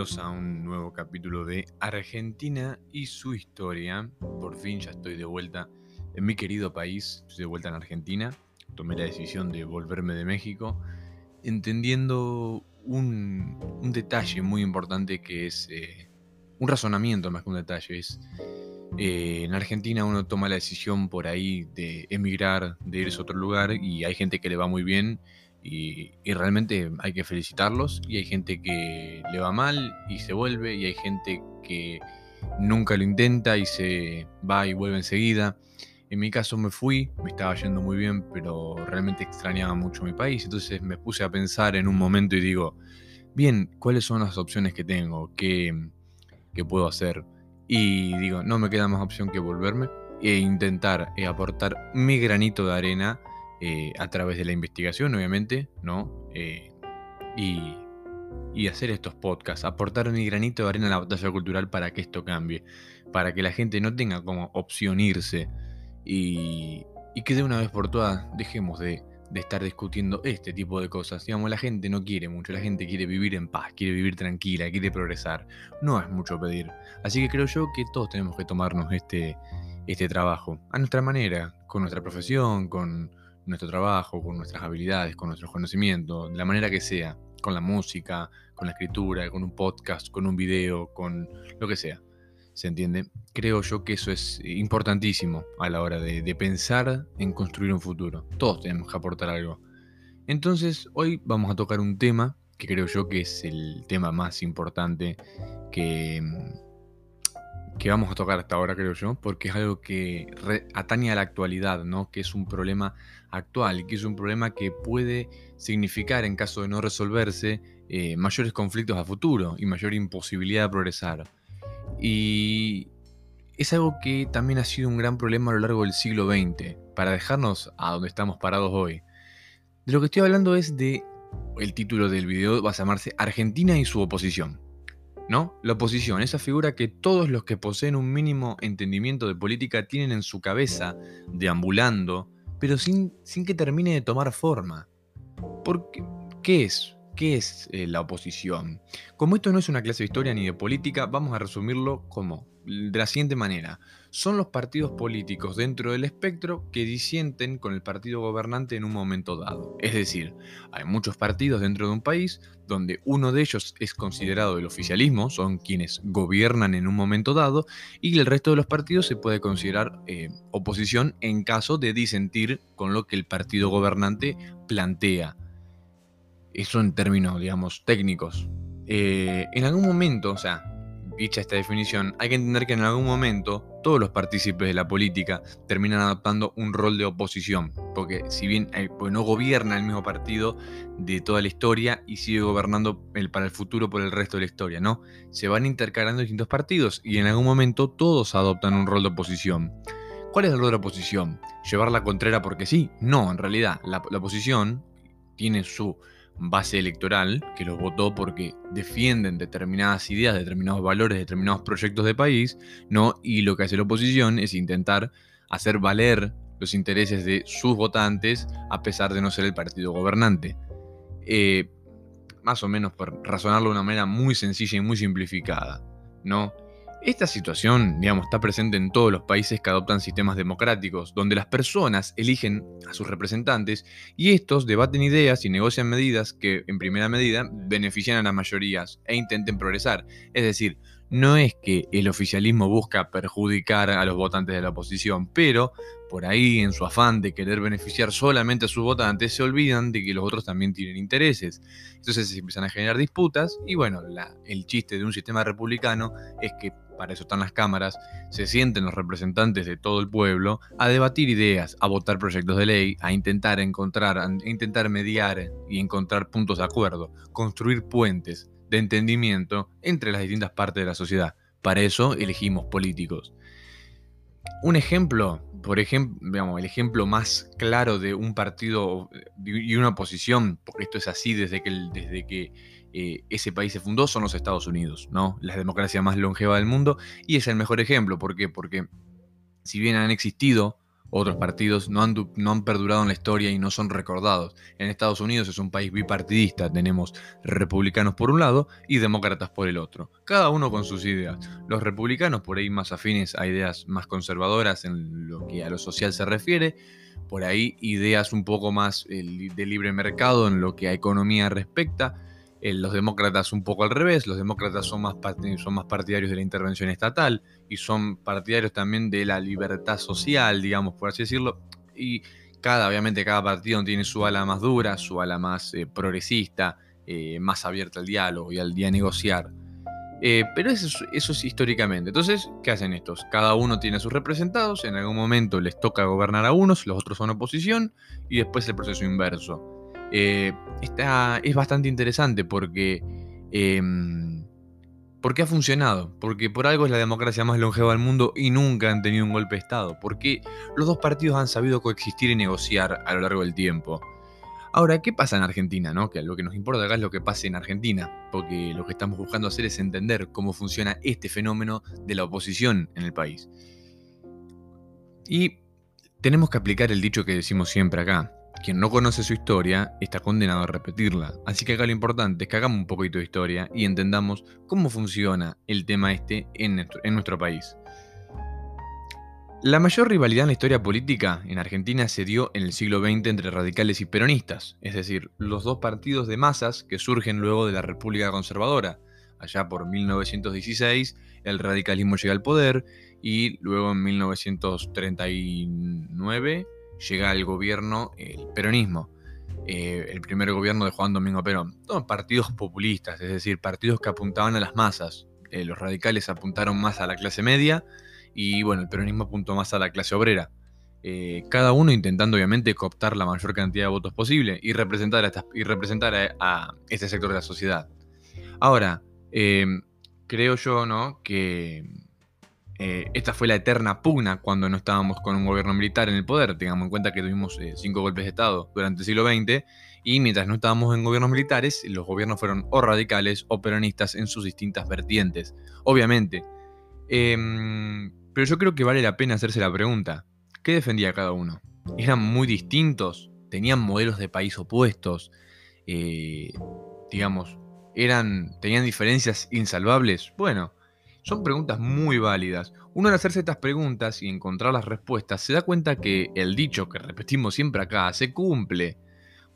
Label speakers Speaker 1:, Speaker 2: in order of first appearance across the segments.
Speaker 1: bienvenidos a un nuevo capítulo de Argentina y su historia. Por fin ya estoy de vuelta en mi querido país, estoy de vuelta en Argentina. Tomé la decisión de volverme de México, entendiendo un, un detalle muy importante que es eh, un razonamiento más que un detalle. Es eh, en Argentina uno toma la decisión por ahí de emigrar, de irse a otro lugar y hay gente que le va muy bien y, realmente hay que felicitarlos. Y hay gente que le va mal y se vuelve. Y hay gente que nunca lo intenta y se va y vuelve enseguida. En mi caso me fui, me estaba yendo muy bien, pero realmente extrañaba mucho mi país. Entonces me puse a pensar en un momento y digo, bien, ¿cuáles son las opciones que tengo? ¿Qué, qué puedo hacer? Y digo, no me queda más opción que volverme e intentar eh, aportar mi granito de arena eh, a través de la investigación, obviamente, ¿no? Eh, y, hacer estos podcasts, aportar mi granito de arena a la batalla cultural para que esto cambie, para que la gente no tenga como opción irse y, que de una vez por todas dejemos de, de, estar discutiendo este tipo de cosas. Digamos, la gente no quiere mucho, la gente quiere vivir en paz, quiere vivir tranquila, quiere progresar. No es mucho pedir. Así que creo yo que todos tenemos que tomarnos este, este trabajo a nuestra manera, con nuestra profesión, con nuestro trabajo, con nuestras habilidades, con nuestros conocimientos, de la manera que sea, con la música, con la escritura, con un podcast, con un video, con lo que sea. ¿Se entiende? Creo yo que eso es importantísimo a la hora de, de pensar en construir un futuro. Todos tenemos que aportar algo. Entonces, hoy vamos a tocar un tema que creo yo que es el tema más importante que, que vamos a tocar hasta ahora, creo yo, porque es algo que atañe a la actualidad, ¿no? Que es un problema actual, que es un problema que puede significar, en caso de no resolverse, eh, mayores conflictos a futuro y mayor imposibilidad de progresar. Y es algo que también ha sido un gran problema a lo largo del siglo XX, para dejarnos a donde estamos parados hoy. De lo que estoy hablando es de, el título del video va a llamarse Argentina y su oposición. ¿No? La oposición, esa figura que todos los que poseen un mínimo entendimiento de política tienen en su cabeza, deambulando, pero sin, sin que termine de tomar forma. Porque, ¿Qué es? ¿Qué es eh, la oposición? Como esto no es una clase de historia ni de política, vamos a resumirlo como de la siguiente manera son los partidos políticos dentro del espectro que disienten con el partido gobernante en un momento dado. Es decir, hay muchos partidos dentro de un país donde uno de ellos es considerado el oficialismo, son quienes gobiernan en un momento dado, y el resto de los partidos se puede considerar eh, oposición en caso de disentir con lo que el partido gobernante plantea. Eso en términos, digamos, técnicos. Eh, en algún momento, o sea, dicha esta definición, hay que entender que en algún momento todos los partícipes de la política terminan adoptando un rol de oposición, porque si bien eh, pues no gobierna el mismo partido de toda la historia y sigue gobernando el, para el futuro por el resto de la historia, ¿no? Se van intercalando distintos partidos y en algún momento todos adoptan un rol de oposición. ¿Cuál es el rol de oposición? ¿Llevar la contrera porque sí? No, en realidad la, la oposición tiene su base electoral que los votó porque defienden determinadas ideas, determinados valores, determinados proyectos de país, ¿no? Y lo que hace la oposición es intentar hacer valer los intereses de sus votantes a pesar de no ser el partido gobernante. Eh, más o menos por razonarlo de una manera muy sencilla y muy simplificada, ¿no? Esta situación, digamos, está presente en todos los países que adoptan sistemas democráticos, donde las personas eligen a sus representantes y estos debaten ideas y negocian medidas que, en primera medida, benefician a las mayorías e intenten progresar. Es decir, no es que el oficialismo busca perjudicar a los votantes de la oposición, pero por ahí, en su afán de querer beneficiar solamente a sus votantes, se olvidan de que los otros también tienen intereses. Entonces se empiezan a generar disputas y bueno, el chiste de un sistema republicano es que para eso están las cámaras, se sienten los representantes de todo el pueblo a debatir ideas, a votar proyectos de ley, a intentar encontrar, a intentar mediar y encontrar puntos de acuerdo, construir puentes de entendimiento entre las distintas partes de la sociedad. Para eso elegimos políticos. Un ejemplo, por ejemplo, el ejemplo más claro de un partido y una oposición, porque esto es así desde que, desde que eh, ese país se fundó son los Estados Unidos, ¿no? La democracia más longeva del mundo y es el mejor ejemplo. ¿Por qué? Porque si bien han existido otros partidos no han, no han, perdurado en la historia y no son recordados. En Estados Unidos es un país bipartidista, tenemos republicanos por un lado y demócratas por el otro, cada uno con sus ideas. Los republicanos por ahí más afines a ideas más conservadoras en lo que a lo social se refiere, por ahí ideas un poco más eh, de libre mercado en lo que a economía respecta eh, los demócratas un poco al revés, los demócratas son más, son más partidarios de la intervención estatal y son partidarios también de la libertad social, digamos, por así decirlo. Y cada, obviamente, cada partido tiene su ala más dura, su ala más eh, progresista, eh, más abierta al diálogo y al día negociar. pero eso, es históricamente. Entonces, ¿qué hacen estos? Cada uno tiene sus representados, en algún momento les toca gobernar a unos, los otros son oposición, y después el proceso inverso. Eh, es bastante interesante porque, em, porque ha funcionado, porque por algo es la democracia más longeva del mundo y nunca han tenido un golpe de Estado, porque los dos partidos han sabido coexistir y negociar a lo largo del tiempo. Ahora, ¿qué pasa en Argentina? No? Que lo que nos importa acá es lo que pasa en Argentina, porque lo que estamos buscando hacer es entender cómo funciona este fenómeno de la oposición en el país. Y tenemos que aplicar el dicho que decimos siempre acá, quien no conoce su historia está condenado a repetirla. Así que acá lo importante es que hagamos un poquito de historia y entendamos cómo funciona el tema este en nuestro, en nuestro país. La mayor rivalidad en la historia política en Argentina se dio en el siglo XX entre radicales y peronistas, es decir, los dos partidos de masas que surgen luego de la República Conservadora. Allá por 1916 el radicalismo llega al poder y luego en 1939 llega al gobierno el peronismo, eh, el primer gobierno de Juan Domingo Perón. Todos partidos populistas, es decir, partidos que apuntaban a las masas. Eh, los radicales apuntaron más a la clase media y bueno, el peronismo apuntó más a la clase obrera. Eh, cada uno intentando obviamente cooptar la mayor cantidad de votos posible y representar a, y representar a, este sector de la sociedad. Ahora, creo yo ¿no? que eh, esta fue la eterna pugna cuando no estábamos con un gobierno militar en el poder. Tengamos en cuenta que tuvimos eh, cinco golpes de Estado durante el siglo XX y mientras no estábamos en gobiernos militares, los gobiernos fueron o radicales o peronistas en sus distintas vertientes. Obviamente. Em, pero yo creo que vale la pena hacerse la pregunta. ¿Qué defendía cada uno? ¿Eran muy distintos? ¿Tenían modelos de país opuestos? Eh, digamos, eran, ¿tenían diferencias insalvables? Bueno, son preguntas muy válidas. Uno al hacerse estas preguntas y encontrar las respuestas se da cuenta que el dicho que repetimos siempre acá se cumple.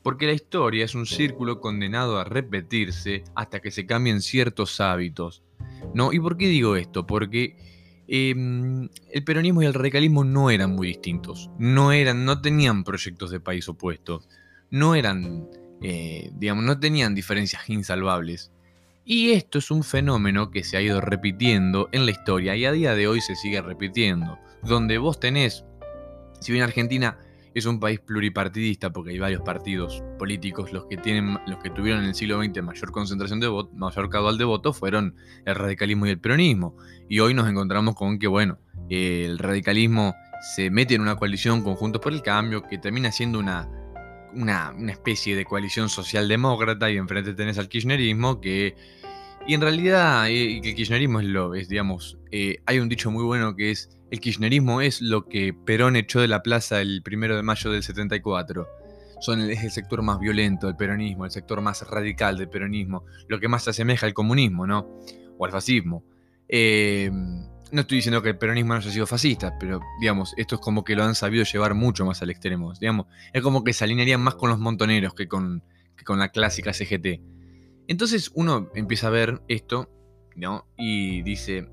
Speaker 1: Porque la historia es un círculo condenado a repetirse hasta que se cambien ciertos hábitos. ¿No? ¿Y por qué digo esto? Porque em, el peronismo y el radicalismo no eran muy distintos. No eran, no tenían proyectos de país opuestos. No eran, eh, digamos, no tenían diferencias insalvables. Y esto es un fenómeno que se ha ido repitiendo en la historia y a día de hoy se sigue repitiendo. Donde vos tenés, si bien Argentina es un país pluripartidista porque hay varios partidos políticos, los que tienen, los que tuvieron en el siglo XX mayor concentración de votos, mayor caudal de votos fueron el radicalismo y el peronismo. Y hoy nos encontramos con que, bueno, el radicalismo se mete en una coalición conjuntos por el cambio que termina siendo una una, especie de coalición socialdemócrata y enfrente tenés al kirchnerismo que... Y en realidad eh, el kirchnerismo es lo, es, digamos, eh, hay un dicho muy bueno que es, el kirchnerismo es lo que Perón echó de la plaza el primero de mayo del 74. Son el, es el sector más violento del peronismo, el sector más radical del peronismo, lo que más se asemeja al comunismo, ¿no? O al fascismo. Eh, no estoy diciendo que el peronismo no haya sido fascista, pero digamos, esto es como que lo han sabido llevar mucho más al extremo. Digamos, es como que se alinearían más con los montoneros que con, con la clásica CGT. Entonces uno empieza a ver esto, ¿no? Y dice,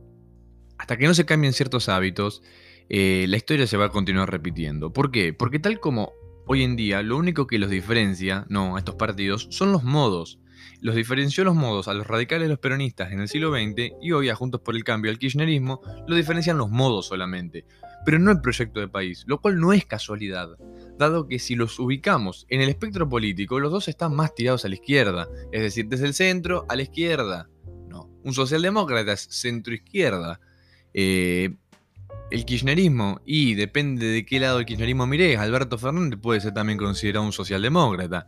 Speaker 1: hasta que no se cambien ciertos hábitos, eh, la historia se va a continuar repitiendo. ¿Por qué? Porque tal como hoy en día lo único que los diferencia, no, a estos partidos, son los modos los diferenció los modos a los radicales y los peronistas en el siglo XX y hoy a Juntos por el Cambio al kirchnerismo lo diferencian los modos solamente, pero no el proyecto de país, lo cual no es casualidad, dado que si los ubicamos en el espectro político, los dos están más tirados a la izquierda, es decir, desde el centro a la izquierda. No, un socialdemócrata es centro-izquierda. Eh, el kirchnerismo, y depende de qué lado del kirchnerismo mires, Alberto Fernández puede ser también considerado un socialdemócrata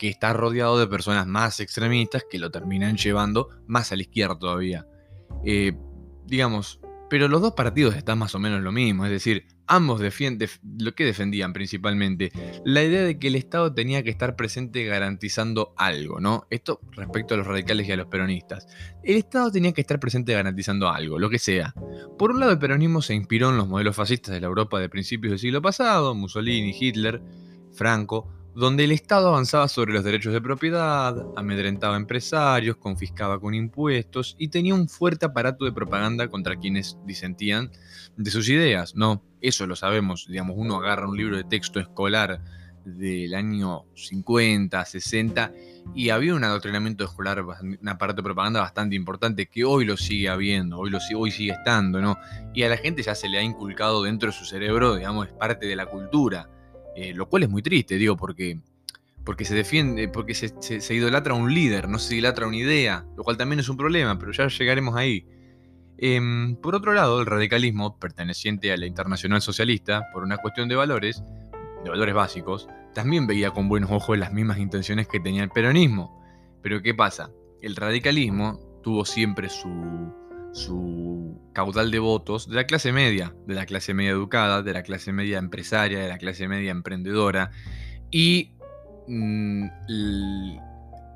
Speaker 1: que está rodeado de personas más extremistas que lo terminan llevando más a la izquierda todavía. Eh, digamos, pero los dos partidos están más o menos lo mismo, es decir, ambos defienden lo que defendían principalmente, la idea de que el Estado tenía que estar presente garantizando algo, ¿no? Esto respecto a los radicales y a los peronistas. El Estado tenía que estar presente garantizando algo, lo que sea. Por un lado, el peronismo se inspiró en los modelos fascistas de la Europa de principios del siglo pasado, Mussolini, Hitler, Franco, donde el Estado avanzaba sobre los derechos de propiedad, amedrentaba empresarios, confiscaba con impuestos y tenía un fuerte aparato de propaganda contra quienes disentían de sus ideas. No, eso lo sabemos, digamos, uno agarra un libro de texto escolar del año 50, 60 y había un adoctrinamiento escolar, un aparato de propaganda bastante importante que hoy lo sigue habiendo, hoy, lo, hoy sigue estando, ¿no? Y a la gente ya se le ha inculcado dentro de su cerebro, digamos, es parte de la cultura eh, lo cual es muy triste, digo, porque, porque se defiende, porque se, idolatra a un líder, no se idolatra una idea, lo cual también es un problema, pero ya llegaremos ahí. Em, por otro lado, el radicalismo, perteneciente a la Internacional Socialista, por una cuestión de valores, de valores básicos, también veía con buenos ojos las mismas intenciones que tenía el peronismo. Pero ¿qué pasa? El radicalismo tuvo siempre su, su caudal de votos de la clase media, de la clase media educada, de la clase media empresaria, de la clase media emprendedora. Y mm,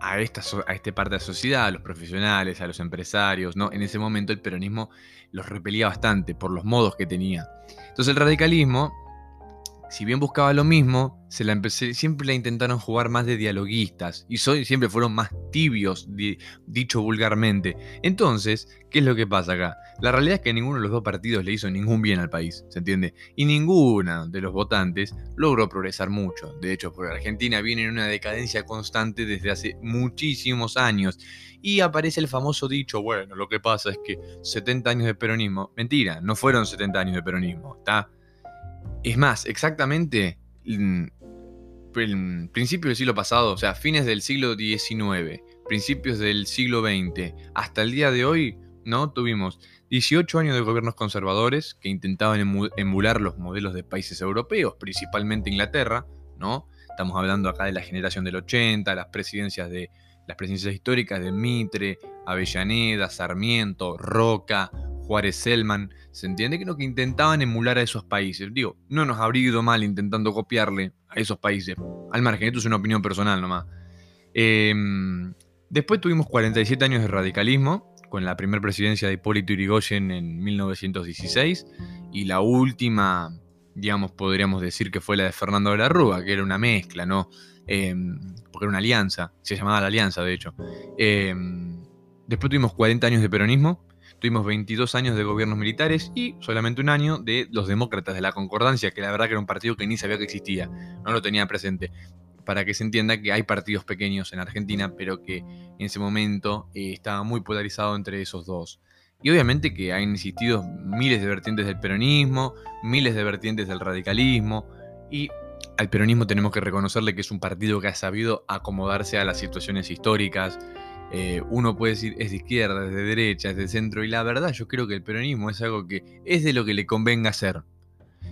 Speaker 1: a, esta, a esta parte de la sociedad, a los profesionales, a los empresarios, ¿no? en ese momento el peronismo los repelía bastante por los modos que tenía. Entonces el radicalismo si bien buscaba lo mismo, siempre la intentaron jugar más de dialoguistas y siempre fueron más tibios, dicho vulgarmente. Entonces, ¿qué es lo que pasa acá? La realidad es que ninguno de los dos partidos le hizo ningún bien al país, ¿se entiende? Y ninguno de los votantes logró progresar mucho. De hecho, por Argentina viene en una decadencia constante desde hace muchísimos años. Y aparece el famoso dicho, bueno, lo que pasa es que 70 años de peronismo, mentira, no fueron 70 años de peronismo, ¿está? Es más, exactamente el principio del siglo pasado, o sea, fines del siglo XIX, principios del siglo XX, hasta el día de hoy, ¿no? Tuvimos 18 años de gobiernos conservadores que intentaban emular los modelos de países europeos, principalmente Inglaterra, ¿no? Estamos hablando acá de la generación del 80, las presidencias de las presidencias históricas de Mitre, Avellaneda, Sarmiento, Roca, Juárez Selman, se entiende que, no, que intentaban emular a esos países. Digo, no nos habría ido mal intentando copiarle a esos países. Al margen, esto es una opinión personal nomás. Em, después tuvimos 47 años de radicalismo, con la primera presidencia de Hipólito Yrigoyen en 1916, y la última, digamos, podríamos decir que fue la de Fernando de la Rúa, que era una mezcla, ¿no? Em, porque era una alianza, se llamaba la alianza, de hecho. Em, después tuvimos 40 años de peronismo, Tuvimos 22 años de gobiernos militares y solamente un año de los demócratas de la Concordancia, que la verdad que era un partido que ni sabía que existía, no lo tenía presente. Para que se entienda que hay partidos pequeños en Argentina, pero que en ese momento eh, estaba muy polarizado entre esos dos. Y obviamente que han existido miles de vertientes del peronismo, miles de vertientes del radicalismo, y al peronismo tenemos que reconocerle que es un partido que ha sabido acomodarse a las situaciones históricas, eh, uno puede decir es de izquierda, es de derecha, es de centro, y la verdad yo creo que el peronismo es algo que es de lo que le convenga ser.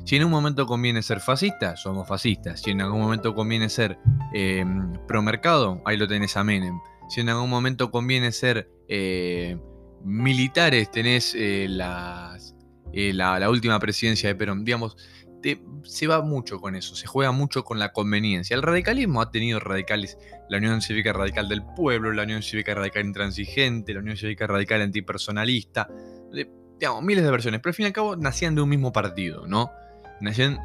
Speaker 1: Si en un momento conviene ser fascista, somos fascistas. Si en algún momento conviene ser eh, pro-mercado, ahí lo tenés a Menem. Si en algún momento conviene ser eh, militares, tenés las, la, la, última presidencia de Perón. Digamos, se va mucho con eso, se juega mucho con la conveniencia. El radicalismo ha tenido radicales, la Unión Cívica Radical del Pueblo, la Unión Cívica Radical Intransigente, la Unión Cívica Radical Antipersonalista, digamos, miles de versiones, pero al fin y al cabo nacían de un mismo partido, ¿no? Nacían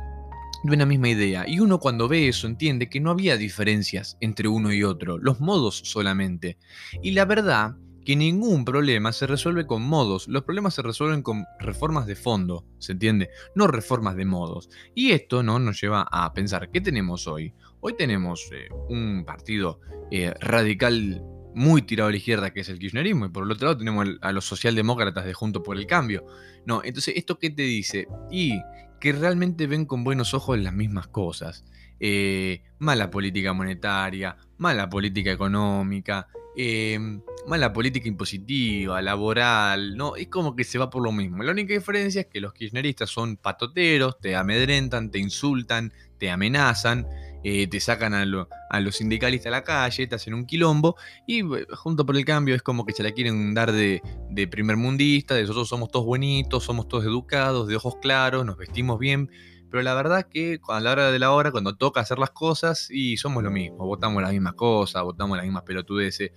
Speaker 1: de una misma idea. Y uno cuando ve eso entiende que no había diferencias entre uno y otro, los modos solamente. Y la verdad que ningún problema se resuelve con modos, los problemas se resuelven con reformas de fondo, ¿se entiende? No reformas de modos. Y esto ¿no? nos lleva a pensar, ¿qué tenemos hoy? Hoy tenemos eh, un partido eh, radical muy tirado a la izquierda, que es el kirchnerismo, y por el otro lado tenemos a los socialdemócratas de Junto por el Cambio. No, entonces, ¿esto qué te dice? Y que realmente ven con buenos ojos las mismas cosas. Eh, mala política monetaria, mala política económica, Em, mala política impositiva, laboral, ¿no? Es como que se va por lo mismo. La única diferencia es que los kirchneristas son patoteros, te amedrentan, te insultan, te amenazan eh, te sacan a, los sindicalistas a la calle, te hacen un quilombo, y eh, junto por el cambio es como que se la quieren dar de, de primer mundista, de nosotros somos todos buenitos, somos todos educados, de ojos claros, nos vestimos bien, pero la verdad que a la hora de la hora, cuando toca hacer las cosas, y somos lo mismo, votamos las mismas cosas, votamos las mismas pelotudeces,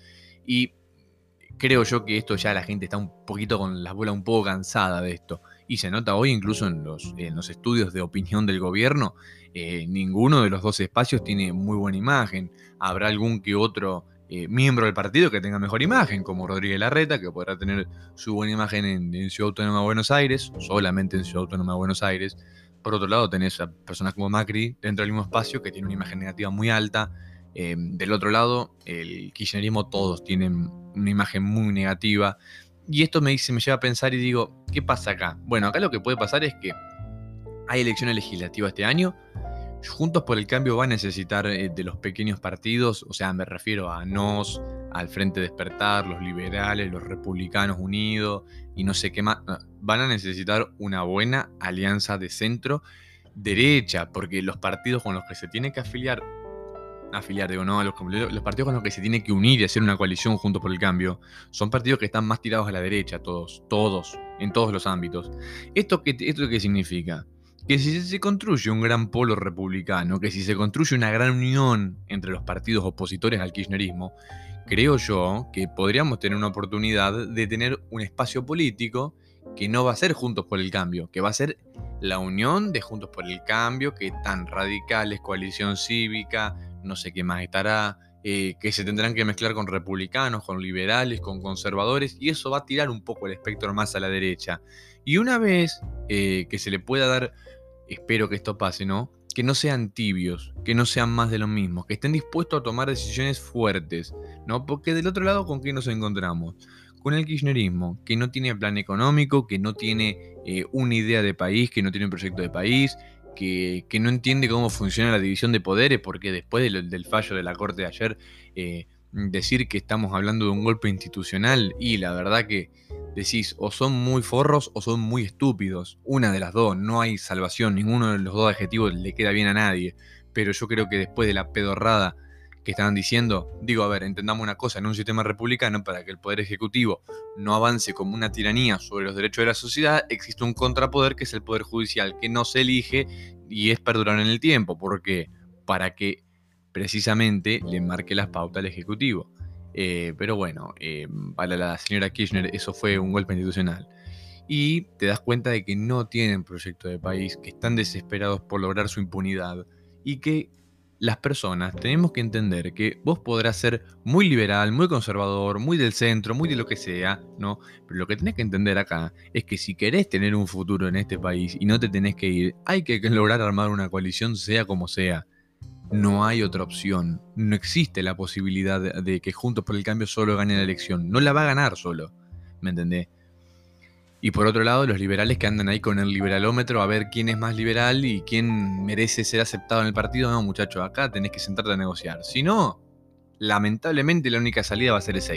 Speaker 1: y creo yo que esto ya la gente está un poquito con la bola un poco cansada de esto. Y se nota hoy incluso en los, en los estudios de opinión del gobierno, eh, ninguno de los dos espacios tiene muy buena imagen. Habrá algún que otro eh, miembro del partido que tenga mejor imagen, como Rodríguez Larreta, que podrá tener su buena imagen en, Ciudad Autónoma de Buenos Aires, solamente en Ciudad Autónoma de Buenos Aires. Por otro lado, tenés a personas como Macri dentro del mismo espacio que tiene una imagen negativa muy alta. Eh, del otro lado, el kirchnerismo, todos tienen una imagen muy negativa. Y esto me, dice, me lleva a pensar y digo, ¿qué pasa acá? Bueno, acá lo que puede pasar es que hay elecciones legislativas este año. Juntos por el Cambio va a necesitar eh, de los pequeños partidos, o sea, me refiero a NOS, al Frente Despertar, los liberales, los republicanos unidos y no sé qué más. Van a necesitar una buena alianza de centro derecha, porque los partidos con los que se tiene que afiliar afiliar, digo, no, los, los, partidos con los que se tiene que unir y hacer una coalición junto por el cambio, son partidos que están más tirados a la derecha, todos, todos, en todos los ámbitos. ¿Esto qué, esto qué significa? Que si se construye un gran polo republicano, que si se construye una gran unión entre los partidos opositores al kirchnerismo, creo yo que podríamos tener una oportunidad de tener un espacio político que no va a ser Juntos por el Cambio, que va a ser la unión de Juntos por el Cambio, que tan radicales, coalición cívica, no sé qué más estará, eh, que se tendrán que mezclar con republicanos, con liberales, con conservadores, y eso va a tirar un poco el espectro más a la derecha. Y una vez eh, que se le pueda dar, espero que esto pase, ¿no? Que no sean tibios, que no sean más de lo mismo, que estén dispuestos a tomar decisiones fuertes, ¿no? Porque del otro lado, ¿con qué nos encontramos? Con el kirchnerismo, que no tiene plan económico, que no tiene eh, una idea de país, que no tiene un proyecto de país, que, no entiende cómo funciona la división de poderes, porque después del, fallo de la Corte de ayer, eh, decir que estamos hablando de un golpe institucional y la verdad que decís o son muy forros o son muy estúpidos. Una de las dos, no hay salvación, ninguno de los dos adjetivos le queda bien a nadie. Pero yo creo que después de la pedorrada que estaban diciendo, digo, a ver, entendamos una cosa, en un sistema republicano, para que el Poder Ejecutivo no avance como una tiranía sobre los derechos de la sociedad, existe un contrapoder que es el Poder Judicial, que no se elige y es perdurar en el tiempo. ¿Por qué? Para que precisamente le marque las pautas al Ejecutivo. Eh, pero bueno, eh, para la señora Kirchner eso fue un golpe institucional. Y te das cuenta de que no tienen proyecto de país, que están desesperados por lograr su impunidad y que las personas tenemos que entender que vos podrás ser muy liberal, muy conservador, muy del centro, muy de lo que sea, ¿no? Pero lo que tenés que entender acá es que si querés tener un futuro en este país y no te tenés que ir, hay que lograr armar una coalición sea como sea. No hay otra opción. No existe la posibilidad de, que Juntos por el Cambio solo gane la elección. No la va a ganar solo. ¿Me entendés? Y por otro lado, los liberales que andan ahí con el liberalómetro a ver quién es más liberal y quién merece ser aceptado en el partido. No, muchachos, acá tenés que sentarte a negociar. Si no, lamentablemente la única salida va a ser esa.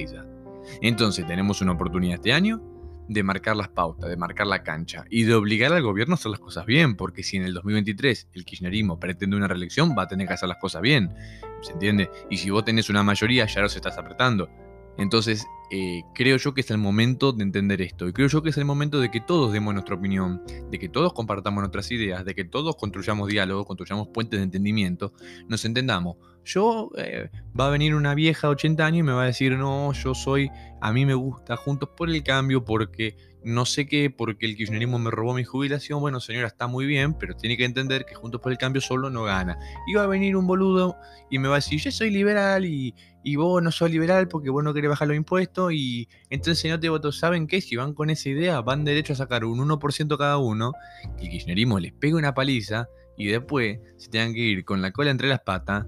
Speaker 1: Entonces tenemos una oportunidad este año de marcar las pautas, de marcar la cancha y de obligar al gobierno a hacer las cosas bien, porque si en el 2023 el kirchnerismo pretende una reelección, va a tener que hacer las cosas bien, ¿se entiende? Y si vos tenés una mayoría, ya los estás apretando. Entonces, eh, creo yo que es el momento de entender esto. Y creo yo que es el momento de que todos demos nuestra opinión, de que todos compartamos nuestras ideas, de que todos construyamos diálogo, construyamos puentes de entendimiento, nos entendamos. Yo, eh, va a venir una vieja de 80 años y me va a decir, no, yo soy, a mí me gusta Juntos por el Cambio porque no sé qué, porque el kirchnerismo me robó mi jubilación. Bueno, señora, está muy bien, pero tiene que entender que Juntos por el Cambio solo no gana. Y va a venir un boludo y me va a decir, yo soy liberal y, y vos no sos liberal porque vos no querés bajar los impuestos. Y entonces, no te votos, ¿saben qué? Si van con esa idea, van derecho a sacar un 1% cada uno, que el kirchnerismo les pegue una paliza y después se tengan que ir con la cola entre las patas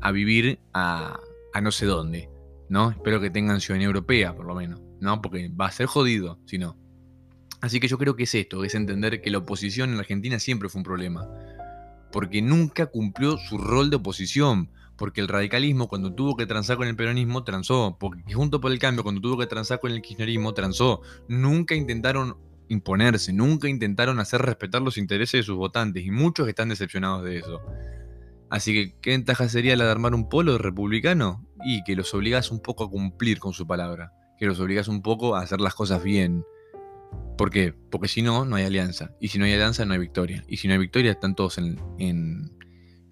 Speaker 1: a vivir a, a no sé dónde. ¿no? Espero que tengan ciudadanía europea, por lo menos, ¿no? Porque va a ser jodido, si no. Así que yo creo que es esto, es entender que la oposición en Argentina siempre fue un problema, porque nunca cumplió su rol de oposición, porque el radicalismo cuando tuvo que transar con el peronismo transó, porque junto por el cambio cuando tuvo que transar con el kirchnerismo transó, nunca intentaron imponerse, nunca intentaron hacer respetar los intereses de sus votantes y muchos están decepcionados de eso. Así que, ¿qué ventaja sería la de armar un polo republicano? Y que los obligás un poco a cumplir con su palabra, que los obligás un poco a hacer las cosas bien. ¿Por qué? Porque si no, no hay alianza. Y si no hay alianza, no hay victoria. Y si no hay victoria, están todos en,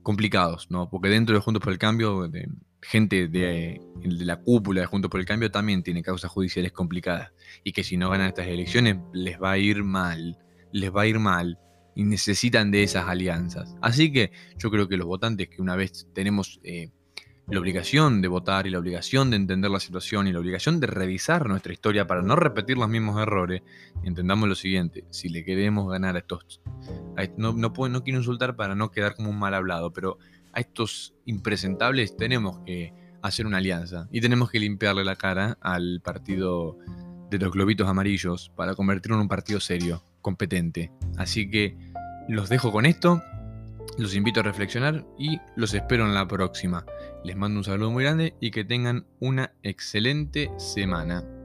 Speaker 1: complicados, ¿no? Porque dentro de Juntos por el Cambio, de, gente de, de, la cúpula de Juntos por el Cambio también tiene causas judiciales complicadas. Y que si no ganan estas elecciones, les va a ir mal. Les va a ir mal y necesitan de esas alianzas. Así que yo creo que los votantes que una vez tenemos eh, la obligación de votar y la obligación de entender la situación y la obligación de revisar nuestra historia para no repetir los mismos errores, entendamos lo siguiente, si le queremos ganar a estos, no, no, no quiero insultar para no quedar como un mal hablado, pero a estos impresentables tenemos que hacer una alianza y tenemos que limpiarle la cara al partido de los globitos amarillos para convertirlo en un partido serio, competente. Así que los dejo con esto, los invito a reflexionar y los espero en la próxima. Les mando un saludo muy grande y que tengan una excelente semana.